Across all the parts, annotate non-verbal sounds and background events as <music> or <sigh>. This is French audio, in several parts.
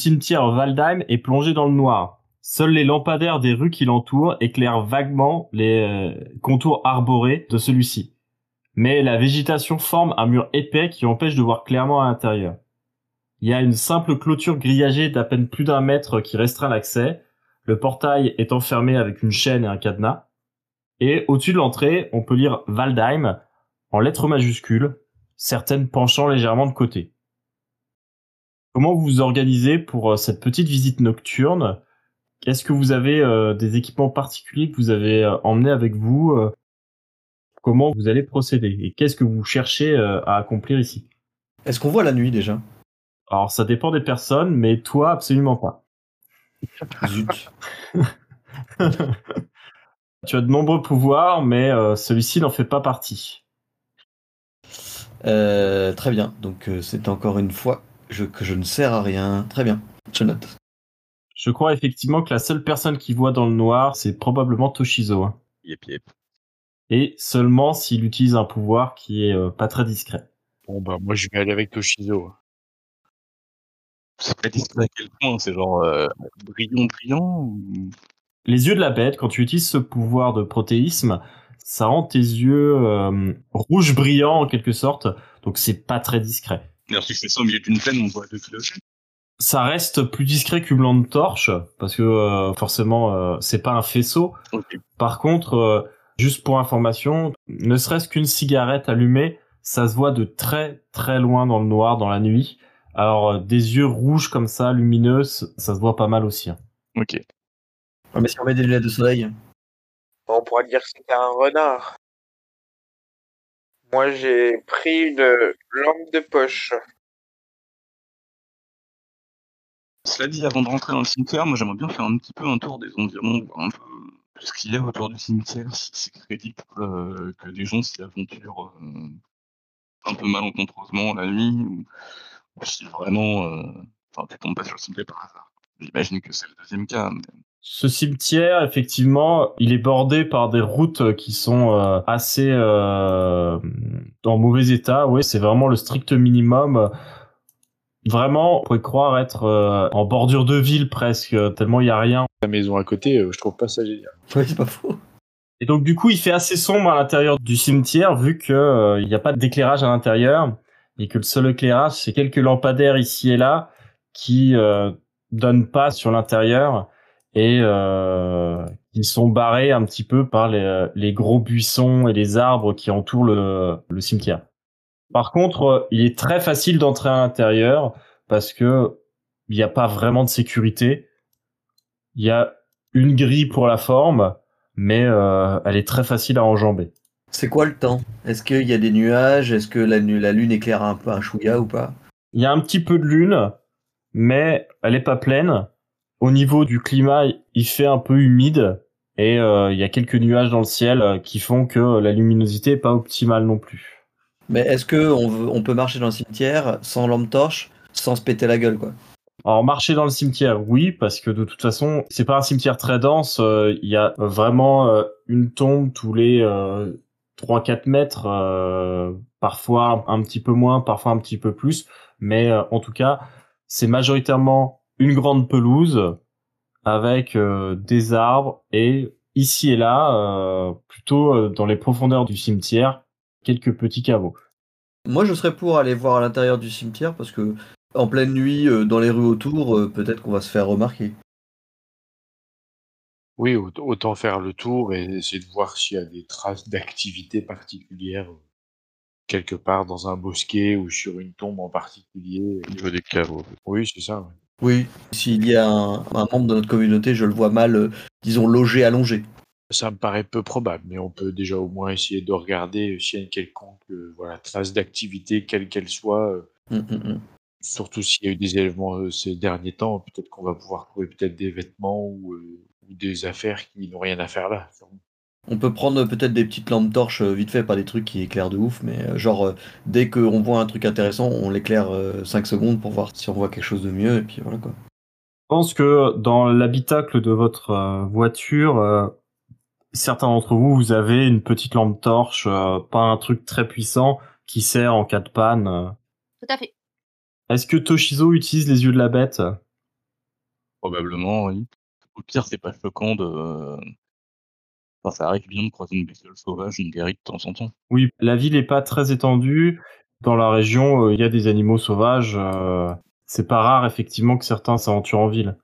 Cimetière Waldheim est plongé dans le noir. Seuls les lampadaires des rues qui l'entourent éclairent vaguement les euh, contours arborés de celui-ci. Mais la végétation forme un mur épais qui empêche de voir clairement à l'intérieur. Il y a une simple clôture grillagée d'à peine plus d'un mètre qui restreint l'accès. Le portail est enfermé avec une chaîne et un cadenas. Et au-dessus de l'entrée, on peut lire Waldheim en lettres majuscules, certaines penchant légèrement de côté. Comment vous vous organisez pour euh, cette petite visite nocturne? Est-ce que vous avez euh, des équipements particuliers que vous avez euh, emmenés avec vous Comment vous allez procéder? Et qu'est-ce que vous cherchez à accomplir ici? Est-ce qu'on voit la nuit déjà? Alors ça dépend des personnes, mais toi absolument pas. <laughs> Zut. <laughs> tu as de nombreux pouvoirs, mais celui-ci n'en fait pas partie. Euh, très bien, donc c'est encore une fois je, que je ne sers à rien. Très bien, je note. Je crois effectivement que la seule personne qui voit dans le noir, c'est probablement Toshizo. hein. Yep, yep. Et seulement s'il utilise un pouvoir qui est euh, pas très discret. Bon, bah, moi, je vais aller avec Toshizo. C'est pas discret à quel point C'est genre euh, brillant, brillant ou- Les yeux de la bête, quand tu utilises ce pouvoir de protéisme, ça rend tes yeux euh, rouges brillants en quelque sorte, donc c'est pas très discret. D'ailleurs, si je fais ça au milieu d'une plaine, on voit deux cloches. Ça reste plus discret qu'une lampe torche, parce que euh, forcément euh, c'est pas un faisceau. Par contre, euh, juste pour information, ne serait-ce qu'une cigarette allumée, ça se voit de très très loin dans le noir, dans la nuit. Alors euh, des yeux rouges comme ça, lumineux, ça se voit pas mal aussi. hein. Ok. Ah, mais si on met des lunettes de soleil, On pourrait dire que c'était un renard. Moi, j'ai pris une lampe de poche. Cela dit, avant de rentrer dans le cimetière, moi j'aimerais bien faire un petit peu un tour des environs, voir un peu ce qu'il y a autour du cimetière, si c'est crédible euh, que des gens s'y aventurent euh, un peu malencontreusement la nuit, ou, si vraiment, euh, enfin, tu tombes pas sur le cimetière par hasard. J'imagine que c'est le deuxième cas, mais Ce cimetière, effectivement, il est bordé par des routes qui sont euh, assez euh, en mauvais état. Oui, c'est vraiment le strict minimum. Vraiment, on pourrait croire être euh, en bordure de ville presque, tellement il y a rien. La maison à côté, euh, je trouve pas ça génial. <laughs> oui, c'est pas faux. Et donc du coup, il fait assez sombre à l'intérieur du cimetière vu que euh, il n'y a pas d'éclairage à l'intérieur et que le seul éclairage, c'est quelques lampadaires ici et là qui euh, donnent pas sur l'intérieur et euh, qui sont barrés un petit peu par les, les gros buissons et les arbres qui entourent le, le cimetière. Par contre, euh, il est très facile d'entrer à l'intérieur parce que il n'y a pas vraiment de sécurité. Il y a une grille pour la forme, mais euh, elle est très facile à enjamber. C'est quoi le temps? Est-ce qu'il y a des nuages? Est-ce que la, la lune éclaire un peu un chouïa ou pas? Il y a un petit peu de lune, mais elle est pas pleine. Au niveau du climat, il fait un peu humide et euh, il y a quelques nuages dans le ciel euh, qui font que la luminosité est pas optimale non plus. Mais est-ce que on, veut- on peut marcher dans le cimetière sans lampe torche, sans se péter la gueule, quoi? Alors marcher dans le cimetière, oui, parce que de toute façon, c'est pas un cimetière très dense. euh, Il y a vraiment euh, une tombe tous les euh, 3-4 mètres, euh, parfois un petit peu moins, parfois un petit peu plus. Mais euh, en tout cas, c'est majoritairement une grande pelouse avec euh, des arbres et ici et là, euh, plutôt euh, dans les profondeurs du cimetière, quelques petits caveaux. Moi, je serais pour aller voir à l'intérieur du cimetière parce que en pleine nuit, euh, dans les rues autour, euh, peut-être qu'on va se faire remarquer. Oui, aut- autant faire le tour et essayer de voir s'il y a des traces d'activité particulière quelque part dans un bosquet ou sur une tombe en particulier. Au niveau des caveaux. Oui, c'est ça. Oui, s'il y a un, un membre de notre communauté, je le vois mal, euh, disons, logé, allongé. Ça me paraît peu probable, mais on peut déjà au moins essayer de regarder s'il y a une quelconque euh, voilà, trace d'activité, quelle qu'elle soit. euh, Hum, hum, hum. surtout s'il y a eu des éléments euh, ces derniers temps, peut-être qu'on va pouvoir trouver peut-être des vêtements ou, ou des affaires qui n'ont rien à faire là. sûrement. On peut prendre peut-être des petites lampes torches euh, vite fait, pas des trucs qui éclairent de ouf, mais euh, genre euh, dès qu'on voit un truc intéressant, on l'éclaire 5 secondes pour voir si on voit quelque chose de mieux, et puis voilà quoi. Je pense que dans l'habitacle de votre voiture, certains d'entre vous, vous avez une petite lampe torche, pas un truc très puissant qui sert en cas de panne. Tout à fait. Est-ce que Toshizo utilise les yeux de la bête? Probablement, oui. Au pire, c'est pas choquant de. Enfin, ça arrive bien de croiser une bestiole sauvage, une guérite de temps en temps. Oui, la ville n'est pas très étendue. Dans la région, euh, il y a des animaux sauvages. euh, c'est pas rare, effectivement, que certains s'aventurent en ville.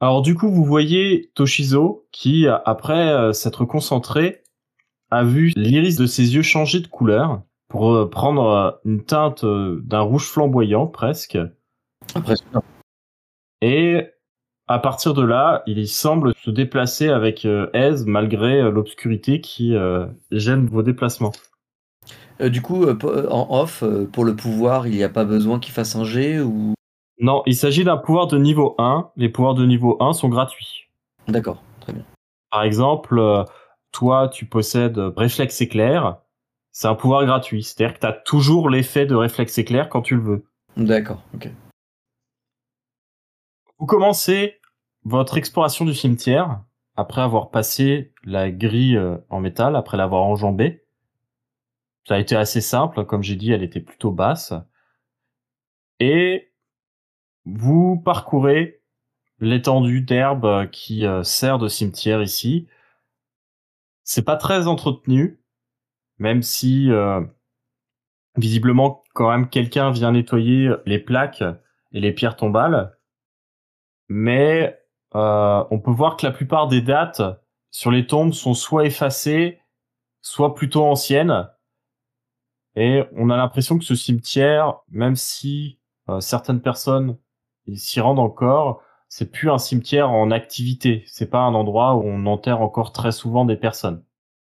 Alors, du coup, vous voyez Toshizo qui, après euh, s'être concentré, a vu l'iris de ses yeux changer de couleur pour euh, prendre euh, une teinte euh, d'un rouge flamboyant, presque. Impressionnant. Et à partir de là, il semble se déplacer avec euh, aise malgré euh, l'obscurité qui euh, gêne vos déplacements. Du coup, en off, pour le pouvoir, il n'y a pas besoin qu'il fasse un G ou? Non, il s'agit d'un pouvoir de niveau 1. Les pouvoirs de niveau 1 sont gratuits. D'accord, très bien. Par exemple, toi, tu possèdes réflexe éclair. C'est un pouvoir gratuit. C'est-à-dire que tu as toujours l'effet de réflexe éclair quand tu le veux. D'accord, ok. Vous commencez votre exploration du cimetière après avoir passé la grille euh, en métal, après l'avoir enjambée. Ça a été assez simple, comme j'ai dit, elle était plutôt basse. Et vous parcourez l'étendue d'herbe qui euh, sert de cimetière ici. C'est pas très entretenu, même si euh, visiblement quand même quelqu'un vient nettoyer les plaques et les pierres tombales. Mais euh, on peut voir que la plupart des dates sur les tombes sont soit effacées, soit plutôt anciennes. Et on a l'impression que ce cimetière, même si euh, certaines personnes s'y rendent encore, c'est plus un cimetière en activité. C'est pas un endroit où on enterre encore très souvent des personnes.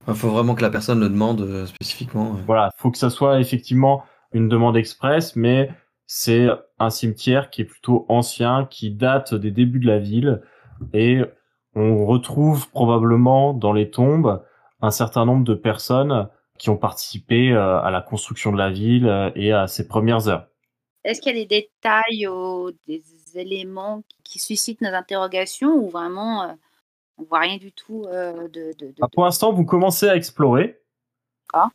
Il faut vraiment que la personne le demande euh, spécifiquement. Voilà, faut que ça soit effectivement une demande express, mais c'est un cimetière qui est plutôt ancien, qui date des débuts de la ville, et on retrouve probablement dans les tombes un certain nombre de personnes qui ont participé euh, à la construction de la ville euh, et à ses premières heures. Est-ce qu'il y a des détails ou des éléments qui- qui suscitent nos interrogations ou vraiment euh, on voit rien du tout euh, de, de, de- Ah, pour l'instant, vous commencez à explorer. Ah.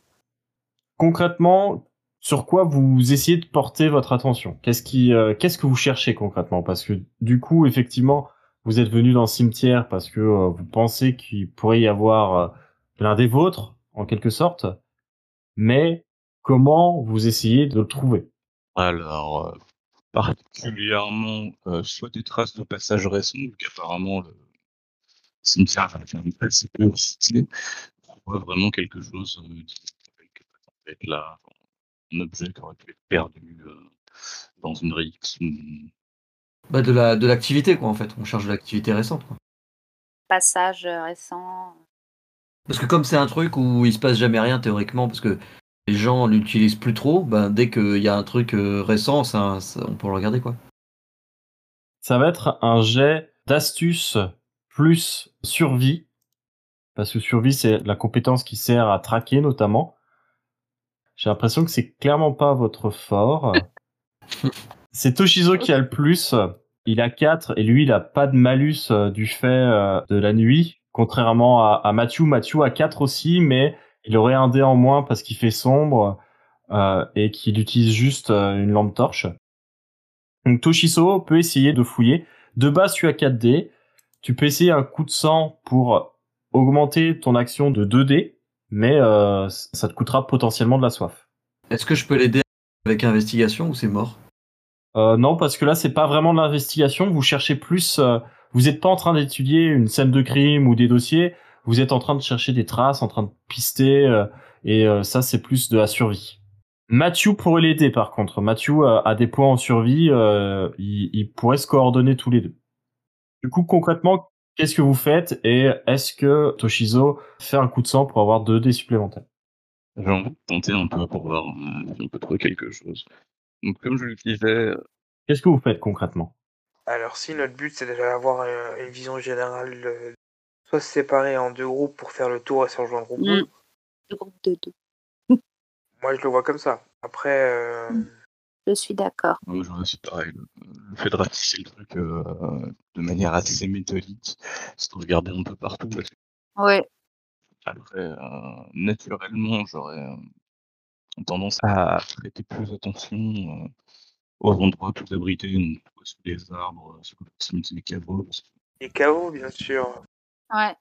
Concrètement, sur quoi vous essayez de porter votre attention? Euh, qu'est-ce que vous cherchez concrètement? Parce que du coup, effectivement, vous êtes venu dans le cimetière parce que euh, vous pensez qu'il pourrait y avoir euh, l'un des vôtres, en quelque sorte. Mais comment vous essayez de le trouver? Alors, particulièrement, soit des traces de passage récents, vu qu'apparemment le cimetière a été assez peu cité, soit vraiment quelque chose qui avec peut-être là, un objet qui aurait pu être perdu euh, dans une ou- Bah, de la de l'activité quoi en fait. On cherche de l'activité récente. Quoi. passage euh, récent Parce que comme c'est un truc où il se passe jamais rien théoriquement, parce que les gens l'utilisent plus trop, ben dès qu'il y a un truc euh, récent, ça, ça- on peut le regarder quoi. Ça va être un jet d'astuce plus survie. Parce que survie, c'est la compétence qui sert à traquer notamment. J'ai l'impression que c'est clairement pas votre fort. <laughs> c'est Toshizo qui a le plus. Il a 4 et lui, il a pas de malus euh, du fait euh, de la nuit. Contrairement à, à Mathieu. Mathieu a 4 aussi, mais il aurait un dé en moins parce qu'il fait sombre euh, et qu'il utilise juste une lampe torche. Donc Toshizo peut essayer de fouiller. De base, tu as 4 dés. Tu peux essayer un coup de sang pour augmenter ton action de 2 dés, mais euh, ça te coûtera potentiellement de la soif. Est-ce que je peux l'aider avec investigation ou c'est mort? Euh, non, parce que là, c'est pas vraiment de l'investigation. Vous cherchez plus. euh, vous n'êtes pas en train d'étudier une scène de crime ou des dossiers. Vous êtes en train de chercher des traces, en train de pister. et ça c'est plus de la survie. Mathieu pourrait l'aider par contre. Mathieu a, a des points en survie, euh, il, il pourrait se coordonner tous les deux. Du coup concrètement, qu'est-ce que vous faites et est-ce que Toshizo fait un coup de sang pour avoir deux dés supplémentaires? J'ai envie de tenter un peu pour voir euh, si on peut trouver quelque chose. Donc, comme je le disais, Qu'est-ce que vous faites concrètement? Alors si notre but c'est d'avoir euh, une vision générale, euh, soit se séparer en deux groupes pour faire le tour et se rejoindre au Mm. groupe, Le groupe de deux. moi je le vois comme ça. Après, euh, Mm. Je suis d'accord. J'aurais aussi pareil. Le, fait de ratisser le truc euh, de manière assez méthodique, c'est de regarder un peu partout. Parce que Ouais. après, euh, naturellement, j'aurais euh, tendance à prêter plus attention euh, aux endroits plus abrités, donc soit sous les arbres, sous les caveaux. les caveaux bien sûr. Ouais.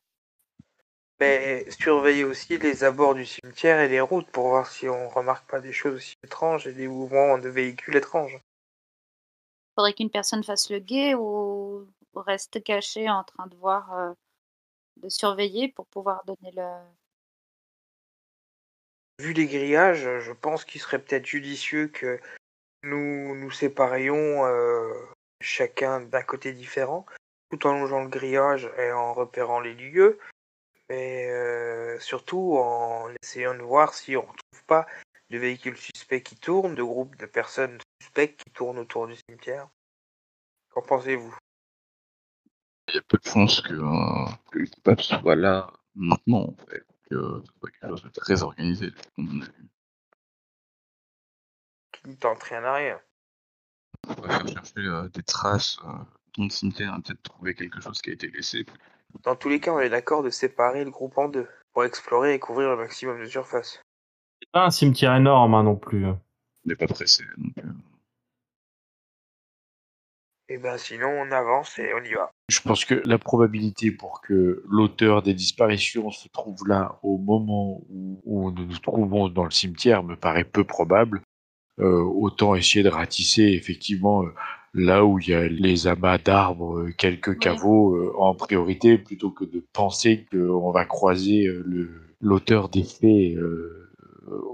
Mais surveiller aussi les abords du cimetière et les routes pour voir si on remarque pas des choses aussi étranges et des mouvements de véhicules étranges. Faudrait qu'une personne fasse le guet ou reste caché en train de voir, euh, de surveiller pour pouvoir donner le. Vu les grillages, je pense qu'il serait peut-être judicieux que nous nous séparions euh, chacun d'un côté différent, tout en longeant le grillage et en repérant les lieux, mais euh, surtout en essayant de voir si on ne trouve pas de véhicules suspects qui tournent, de groupes de personnes suspectes qui tournent autour du cimetière. Qu'en pensez-vous? Il y a peu de chances que, euh, que le coupable soit là maintenant, en fait. Que ce soit quelque chose de très organisé, comme on a vu. Qui ne tente rien à rien. On pourrait faire chercher euh, des traces euh, dans le cimetière et peut-être trouver quelque chose qui a été laissé. Dans tous les cas, on est d'accord de séparer le groupe en deux, pour explorer et couvrir le maximum de surface. C'est pas un cimetière énorme hein, non plus. On n'est pas pressé. Donc, euh, Et ben sinon, on avance et on y va. Je pense que la probabilité pour que l'auteur des disparitions se trouve là au moment où, où nous nous trouvons dans le cimetière me paraît peu probable. Euh, autant essayer de ratisser effectivement euh, là où il y a les amas d'arbres, euh, quelques caveaux euh, en priorité, plutôt que de penser qu'on va croiser euh, l'auteur des faits euh,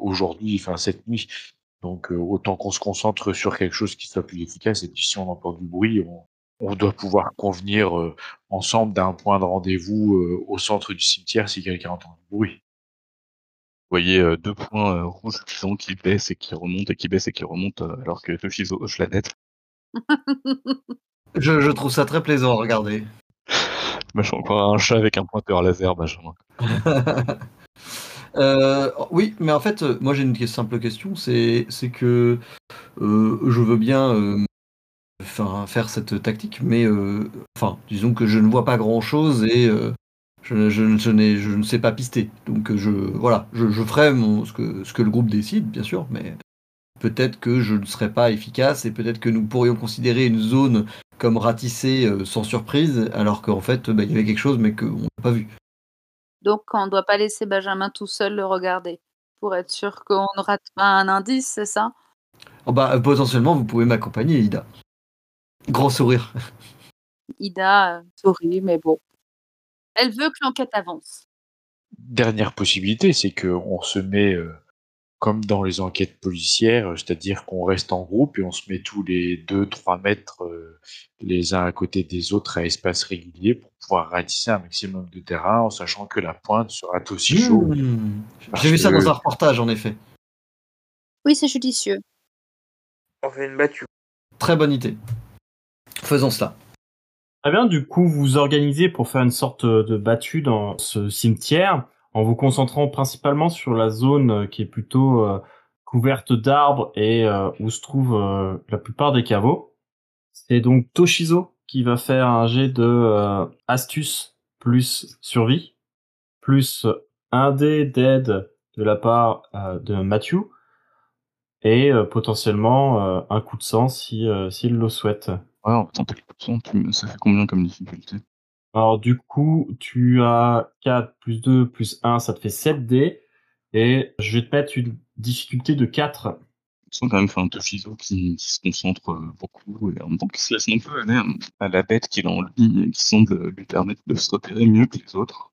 aujourd'hui, enfin cette nuit. Donc euh, autant qu'on se concentre sur quelque chose qui soit plus efficace. Et puis si on entend du bruit, on, on doit pouvoir convenir euh, ensemble d'un point de rendez-vous euh, au centre du cimetière si quelqu'un entend du bruit. Vous voyez euh, deux points euh, rouges puissants qui baissent et qui remontent et qui baissent et qui remontent euh, alors que Toshizo hoche la tête. Je, je trouve ça très plaisant à regarder. Moi, <laughs> je suis encore un chat avec un pointeur laser, Benjamin. <laughs> Euh, oui, mais en fait, euh, moi j'ai une simple question, c'est que euh, je veux bien euh, faire cette tactique, mais enfin, disons que je ne vois pas grand-chose et je, je, je, n'ai- je ne sais pas pister. Donc je voilà, je, je ferai mon, ce, que, ce que le groupe décide, bien sûr, mais peut-être que je ne serai pas efficace et peut-être que nous pourrions considérer une zone comme ratissée euh, sans surprise, alors qu'en fait, bah, il y avait quelque chose mais qu'on n'a pas vu. Donc, on ne doit pas laisser Benjamin tout seul le regarder pour être sûr qu'on ne rate pas un indice, c'est ça? Oh, bah, potentiellement, vous pouvez m'accompagner, Ida. Grand sourire. <laughs> Ida euh, sourit, mais bon. Elle veut que l'enquête avance. Dernière possibilité, c'est qu'on se met euh, comme dans les enquêtes policières, euh, c'est-à-dire qu'on reste en groupe et on se met tous les 2-3 mètres euh, les uns à côté des autres à espace régulier pour pouvoir ratisser un maximum de terrain en sachant que la pointe sera aussi chaude. Mmh. Parce J'ai vu ça dans un reportage, en effet. Oui, c'est judicieux. On fait une battue. Très bonne idée. Faisons cela. Très bien, du coup, vous vous organisez pour faire une sorte de battue dans ce cimetière en vous concentrant principalement sur la zone euh, qui est plutôt euh, couverte d'arbres et euh, où se trouvent la plupart des caveaux. C'est donc Toshizo qui va faire un jet de astuce plus survie, plus un dé d'aide de la part de Matthew et potentiellement un coup de sang si s'il le souhaite. Ouais, on va tenter coup de sang. Ça fait combien comme difficulté? Alors du coup, tu as 4 plus 2 plus 1, ça te fait 7 dés. Et je vais te mettre une difficulté de 4. Tu sens quand même faire un Toshizo qui, qui se concentre euh, beaucoup et en même temps qui se laisse un peu aller hein, à la bête qu'il a en lui et qui semble lui permettre de se repérer mieux que les autres.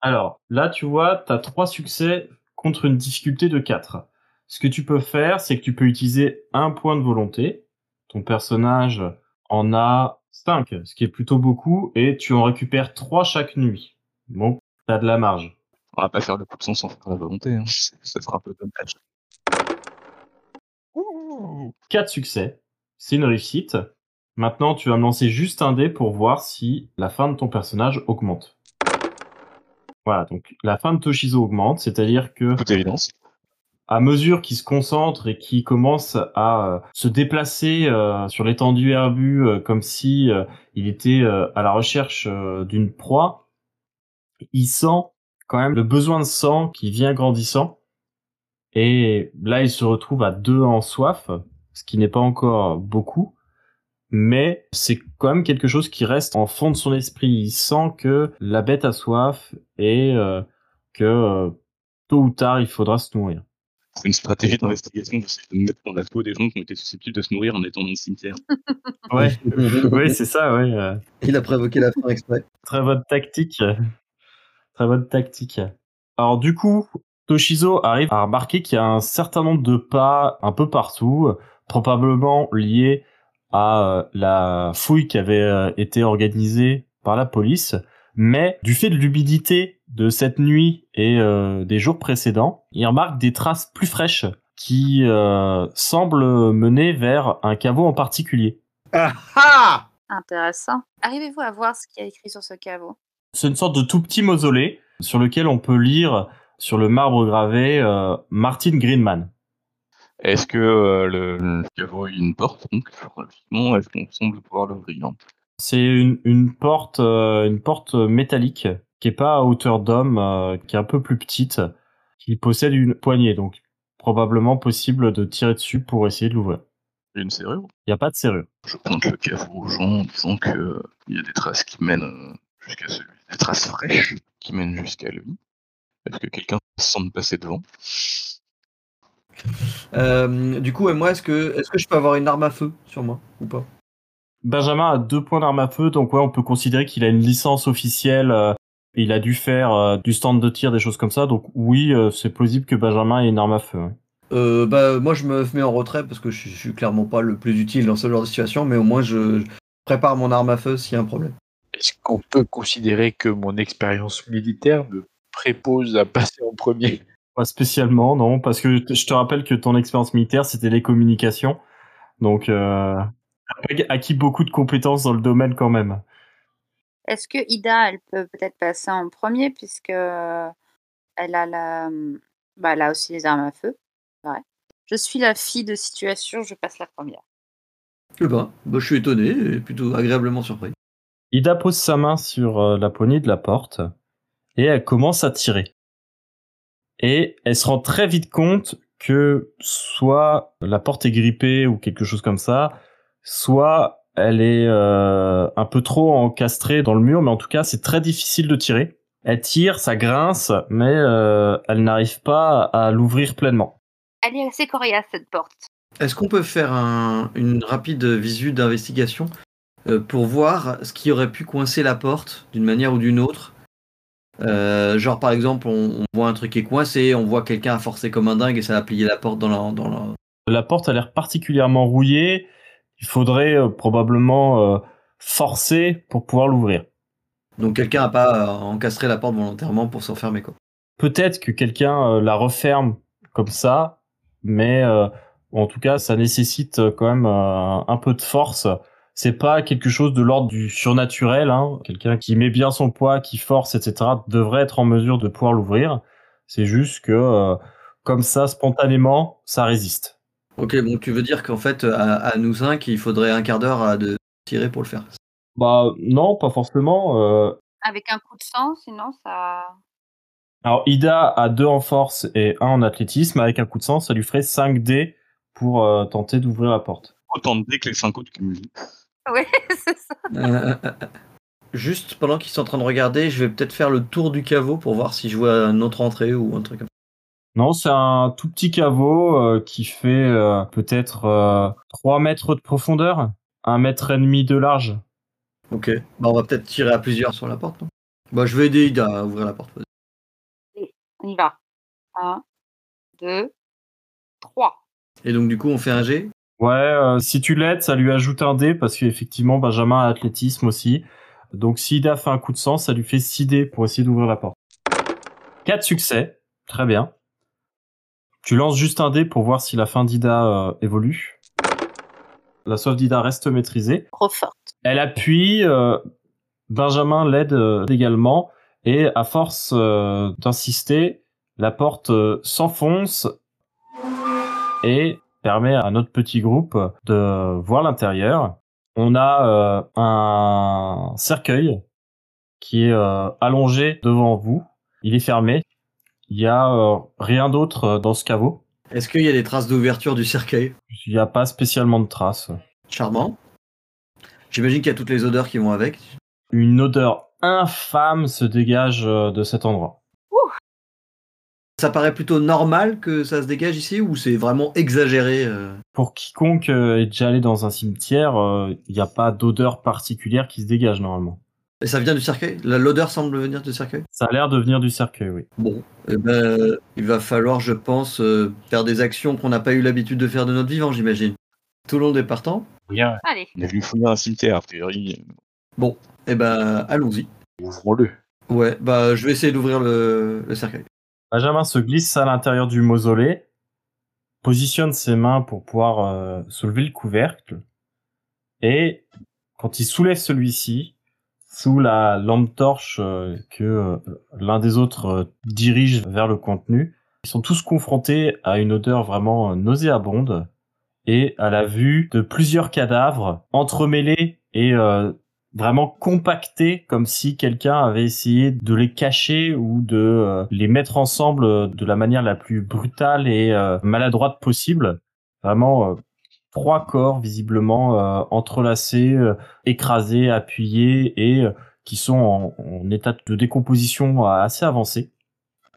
Alors, là, tu vois, tu as trois succès contre une difficulté de 4. Ce que tu peux faire, c'est que tu peux utiliser un point de volonté. Ton personnage en a 5, ce qui est plutôt beaucoup, et tu en récupères 3 chaque nuit. Donc, tu as de la marge. On va pas faire le coup de sang sans faire la volonté. Hein. <laughs> Ça sera un peu dommage. 4 succès. C'est une réussite. Maintenant, tu vas me lancer juste un dé pour voir si la fin de ton personnage augmente. Voilà, donc la fin de Toshizo augmente, c'est-à-dire que Toute évidence. À mesure qu'il se concentre et qu'il commence à euh, se déplacer euh, sur l'étendue herbue euh, comme si il était à la recherche d'une proie, il sent quand même le besoin de sang qui vient grandissant. Et là, il se retrouve à deux en soif, ce qui n'est pas encore beaucoup. Mais c'est quand même quelque chose qui reste en fond de son esprit. Il sent que la bête a soif et que tôt ou tard, il faudra se nourrir. C'est une stratégie d'investigation j'essaie de me mettre dans la peau des gens qui ont été susceptibles de se nourrir en étant dans le cimetière. <laughs> Ouais, <laughs> ouais, c'est ça, ouais. euh, Il a provoqué la fin exprès. Très bonne tactique. Très bonne tactique. Alors du coup, Toshizo arrive à remarquer qu'il y a un certain nombre de pas un peu partout, probablement liés à euh, la fouille qui avait euh, été organisée par la police. Mais du fait de l'humidité de cette nuit et euh, des jours précédents, il remarque des traces plus fraîches qui euh, semblent mener vers un caveau en particulier. Ah ah Intéressant. Arrivez-vous à voir ce qu'il y a écrit sur ce caveau? C'est une sorte de tout petit mausolée sur lequel on peut lire sur le marbre gravé euh, Martin Greenman. Est-ce que euh, le, le caveau a une porte donc est-ce qu'on semble pouvoir l'ouvrir C'est une, une porte euh, une porte métallique qui est pas à hauteur d'homme, euh, qui est un peu plus petite, qui possède une poignée, donc probablement possible de tirer dessus pour essayer de l'ouvrir. Il y a une serrure? Il n'y a pas de serrure. Je pointe le caveau aux gens en disant que euh, y a des traces qui mènent euh, jusqu'à celui. Des traces fraîches qui mènent jusqu'à lui. Est-ce que quelqu'un se sent passer devant? Euh, du coup, moi, est-ce que, est-ce que je peux avoir une arme à feu sur moi ou pas? Benjamin a deux points d'arme à feu, donc ouais, on peut considérer qu'il a une licence officielle. euh, il a dû faire euh, du stand de tir, des choses comme ça. Donc oui, euh, c'est plausible que Benjamin ait une arme à feu. ouais. euh, Bah, moi, je me mets en retrait parce que je, suis- je suis clairement pas le plus utile dans ce genre de situation, mais au moins, je, je prépare mon arme à feu s'il y a un problème. Est-ce qu'on peut considérer que mon expérience militaire me prépose à passer en premier? Pas spécialement, non, parce que je te rappelle que ton expérience militaire, c'était les communications. Donc, euh, pas acquis beaucoup de compétences dans le domaine quand même. Est-ce que Ida, elle peut peut-être passer en premier puisque euh, elle a la, bah, elle a aussi les armes à feu. Ouais. Je suis la fille de situation, je passe la première. Eh ben, bah, je suis étonné et plutôt agréablement surpris. Ida pose sa main sur euh, la poignée de la porte et elle commence à tirer. Et elle se rend très vite compte que soit la porte est grippée ou quelque chose comme ça, soit elle est euh, un peu trop encastrée dans le mur, mais en tout cas c'est très difficile de tirer. Elle tire, ça grince, mais euh, elle n'arrive pas à l'ouvrir pleinement. Elle est assez coriace cette porte. Est-ce qu'on peut faire un- une rapide visu d'investigation euh, pour voir ce qui aurait pu coincer la porte d'une manière ou d'une autre? Euh, Genre par exemple, on, on voit un truc qui est coincé, on voit quelqu'un a forcé comme un dingue et ça a plié la porte dans la... Dans la... La porte a l'air particulièrement rouillée. Il faudrait euh, probablement euh, forcer pour pouvoir l'ouvrir. Donc quelqu'un a pas euh, encastré la porte volontairement pour s'enfermer quoi. peut-être que quelqu'un euh, la referme comme ça, mais euh, en tout cas, ça nécessite quand même euh, un peu de force. C'est pas quelque chose de l'ordre du surnaturel. Hein. Quelqu'un qui met bien son poids, qui force, etc., devrait être en mesure de pouvoir l'ouvrir. C'est juste que euh, comme ça, spontanément, ça résiste. Ok, bon, tu veux dire qu'en fait, à, à nous cinq, il faudrait un quart d'heure à de tirer pour le faire. Bah non, pas forcément. euh, Avec un coup de sang, sinon ça. Alors Ida a 2 en force et 1 en athlétisme. Avec un coup de sang, ça lui ferait 5 dés pour euh, tenter d'ouvrir la porte. Autant de dés que les 5 autres cumulés. Oui, <laughs> c'est ça. Euh, Juste pendant qu'ils sont en train de regarder, je vais peut-être faire le tour du caveau pour voir si je vois une autre entrée ou un truc comme ça. Non, c'est un tout petit caveau euh, qui fait euh, peut-être euh, 3 mètres de profondeur, 1 mètre et demi de large. Ok. Bah, on va peut-être tirer à plusieurs sur la porte, non Bah, je vais aider Ida à ouvrir la porte. On y va. 1, 2, 3. Et donc, du coup, on fait un G? Ouais, euh, si tu l'aides, ça lui ajoute un dé parce qu'effectivement, Benjamin a athlétisme aussi. Donc, si Ida fait un coup de sang, ça lui fait 6 dés pour essayer d'ouvrir la porte. 4 succès. Très bien. Tu lances juste un dé pour voir si la fin d'Ida euh, évolue. La sauve d'Ida reste maîtrisée. Trop forte. Elle appuie, euh, Benjamin l'aide euh, également, et à force d'insister, la porte s'enfonce et permet à notre petit groupe de voir l'intérieur. On a un cercueil qui est allongé devant vous. Il est fermé. Il y a euh, rien d'autre euh, dans ce caveau. Est-ce qu'il y a des traces d'ouverture du cercueil? Il n'y a pas spécialement de traces. Charmant. J'imagine qu'il y a toutes les odeurs qui vont avec. Une odeur infâme se dégage euh, de cet endroit. Ça paraît plutôt normal que ça se dégage ici ou c'est vraiment exagéré euh? Pour quiconque est déjà allé dans un cimetière, euh, il n'y a pas d'odeur particulière qui se dégage normalement. Et ça vient du cercueil? La- L'odeur semble venir du cercueil? Ça a l'air de venir du cercueil, oui. Bon, eh ben, il va falloir, je pense, euh, faire des actions qu'on n'a pas eu l'habitude de faire de notre vivant, j'imagine. Tout le monde est partant? Rien, Allez. On est venu fouiller un cimetière, a priori. Eh ben, allons-y. ouvrons-le. Ouais, bah, je vais essayer d'ouvrir le, le cercueil. Benjamin se glisse à l'intérieur du mausolée, positionne ses mains pour pouvoir euh, soulever le couvercle, et quand il soulève celui-ci, sous la lampe torche euh, que euh, l'un des autres euh, dirige vers le contenu, ils sont tous confrontés à une odeur vraiment nauséabonde et à la vue de plusieurs cadavres entremêlés et vraiment compactés comme si quelqu'un avait essayé de les cacher ou de les mettre ensemble de la manière la plus brutale et maladroite possible. Vraiment trois corps visiblement euh, entrelacés, euh, écrasés, appuyés et euh, qui sont en, en état de décomposition assez avancé.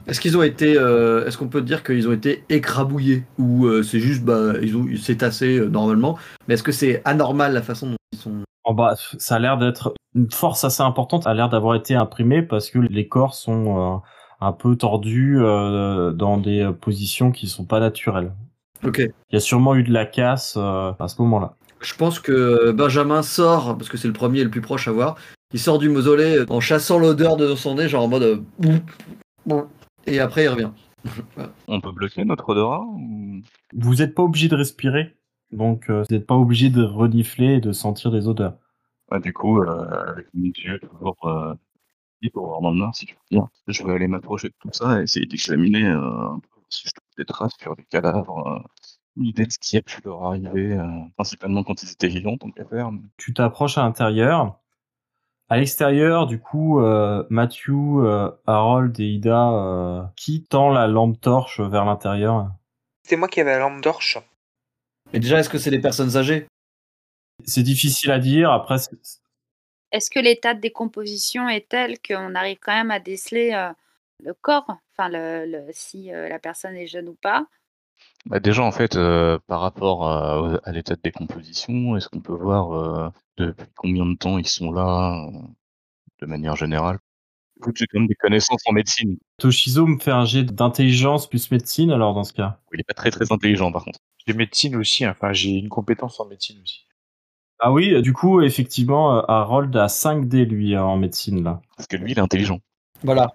Est-ce qu'ils ont été, euh, est-ce qu'on peut dire qu'ils ont été écrabouillés ou euh, c'est juste, bah, ils ont, c'est tassé euh, normalement, mais est-ce que c'est anormal la façon dont ils sont? En bas, ça a l'air d'être une force assez importante, a l'air d'avoir été imprimée parce que les corps sont un peu tordus dans des positions qui sont pas naturelles. Ok. Il y a sûrement eu de la casse euh, à ce moment-là. Je pense que Benjamin sort, parce que c'est le premier et le plus proche à voir, il sort du mausolée en chassant l'odeur de son nez, genre en mode... euh, boum, boum, et après il revient. <laughs> On peut bloquer notre odorat ou... Vous n'êtes pas obligé de respirer, donc euh, vous n'êtes pas obligé de renifler et de sentir des odeurs. Ouais, du coup, euh, avec mes yeux toujours pour voir dans le noir, si tu veux dire, je vais aller m'approcher de tout ça et essayer d'examiner euh, un peu si je des traces sur les cadavres, euh, une idée de ce qui a pu leur arriver, euh, principalement quand ils étaient vivants, tant qu'à faire. mais- Tu t'approches à l'intérieur. À l'extérieur, du coup, euh, Matthew, euh, Harold et Ida, euh, qui tend la lampe torche vers l'intérieur? C'est moi qui avais la lampe torche. Et déjà, est-ce que c'est des personnes âgées? C'est difficile à dire. Après, Est-ce que l'état de décomposition est tel qu'on arrive quand même à déceler euh, le corps Enfin, le, le- si euh, la personne est jeune ou pas Bah, déjà, en fait, euh, par rapport à, à l'état de décomposition, est-ce qu'on peut voir euh, depuis combien de temps ils sont là, euh, de manière générale? J'ai quand même des connaissances en médecine. Toshizo me fait un jet d'intelligence plus médecine, alors dans ce cas? Il est pas très très intelligent, par contre. J'ai médecine aussi, hein. enfin j'ai une compétence en médecine aussi. Ah oui, du coup, effectivement, euh, Harold a 5 D, lui, euh, en médecine, là. Parce que lui, il est intelligent. Voilà.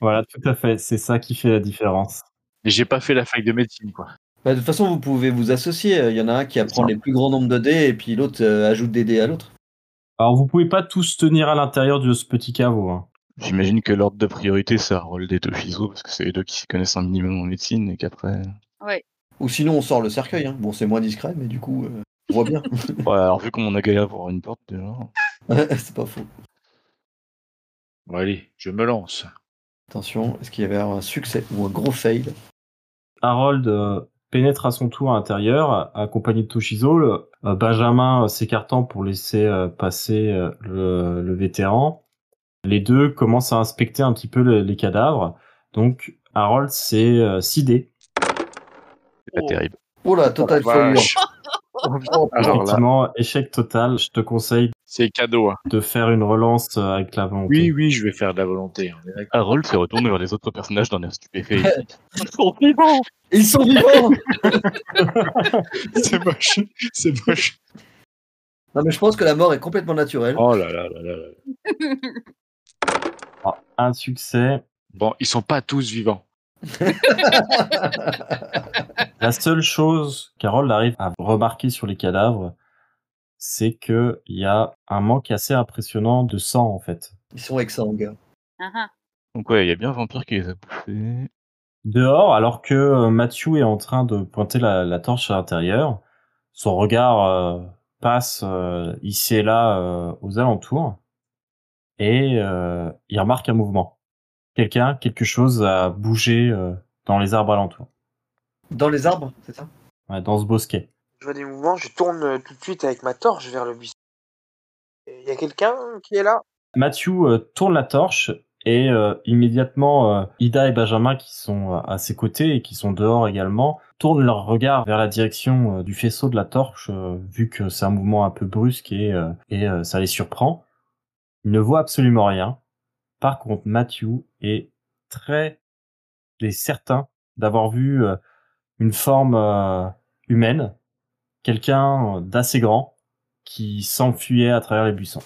Voilà, tout à fait. C'est ça qui fait la différence. Et j'ai pas fait la fac de médecine, quoi. Bah, de toute façon, vous pouvez vous associer. Il y en a un qui apprend ça. les plus grands nombres de dés et puis l'autre euh, ajoute des dés à l'autre. Alors, vous pouvez pas tous tenir à l'intérieur de ce petit caveau. Hein. J'imagine que l'ordre de priorité, c'est Harold et Toshizo, parce que c'est les deux qui s'y connaissent un minimum en médecine, et qu'après... Oui. Ou sinon, on sort le cercueil. hein. Bon, c'est moins discret, mais du coup, euh, on voit bien. <laughs> Ouais, alors vu qu'on a galéré pour avoir une porte, déjà... <laughs> c'est pas faux. Bon allez, je me lance. Attention, est-ce qu'il y avait un succès ou un gros fail? Harold euh, pénètre à son tour à l'intérieur, accompagné de Toshizo. Le- euh, Benjamin euh, s'écartant pour laisser passer le, le vétéran. Les deux commencent à inspecter un petit peu le- les cadavres. Donc, Harold, c'est 6 dés. C'est pas Oh. terrible. Oh là, total Oh failure. <laughs> là, Effectivement, échec total. Je te conseille C'est cadeau. Hein. de faire une relance euh, avec la volonté. Oui, oui, je vais faire de la volonté. Harold se retourne vers les autres personnages d'un air stupéfait. <laughs> Ils sont vivants Ils sont vivants <laughs> C'est moche. C'est moche. Non, mais je pense que la mort est complètement naturelle. Oh là là là là là. Ah, un succès. Bon, ils sont pas tous vivants. <laughs> La seule chose qu'Harold arrive à remarquer sur les cadavres, c'est que il y a un manque assez impressionnant de sang en fait. Ils sont exsangues. Ah, ah. Donc ouais, il y a bien un vampire qui les a bouffés. Dehors, alors que euh, Matthew est en train de pointer la, la torche à l'intérieur, son regard euh, passe euh, ici et là euh, aux alentours et euh, il remarque un mouvement. Quelqu'un, quelque chose a bougé euh, dans les arbres alentours, Dans les arbres, c'est ça? Ouais, dans ce bosquet. Je vois des mouvements, je tourne euh, tout de suite avec ma torche vers le buisson. Il y a quelqu'un qui est là? Matthew euh, tourne la torche et euh, immédiatement Ida et Benjamin qui sont à ses côtés et qui sont dehors également tournent leur regard vers la direction du faisceau de la torche vu que c'est un mouvement un peu brusque et, et ça les surprend. Ils ne voient absolument rien. Par contre, Matthew est très est certain d'avoir vu une forme humaine, quelqu'un euh, d'assez grand qui s'enfuyait à travers les buissons.